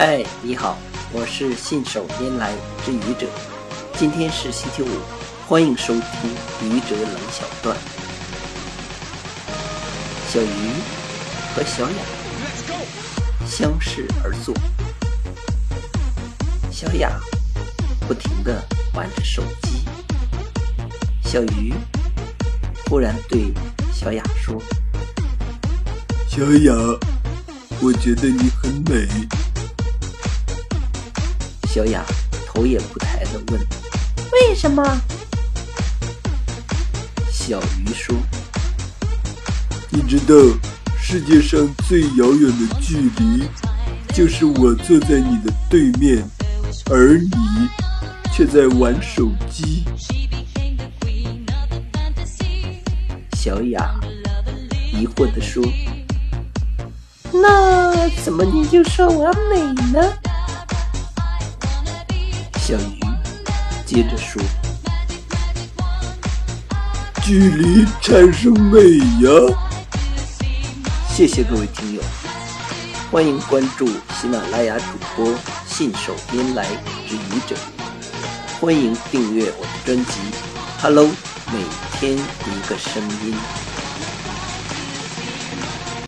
嗨，你好，我是信手拈来之愚者。今天是星期五，欢迎收听愚者冷小段。小鱼和小雅相视而坐，小雅不停地玩着手机。小鱼忽然对小雅说：“小雅，我觉得你很美。”小雅头也不抬地问：“为什么？”小鱼说：“你知道世界上最遥远的距离，就是我坐在你的对面，而你却在玩手机。”小雅疑惑地说：“那怎么你就说我美呢？”小鱼接着说：“距离产生美呀！”谢谢各位听友，欢迎关注喜马拉雅主播信手拈来之愚者，欢迎订阅我的专辑《Hello》，每天一个声音。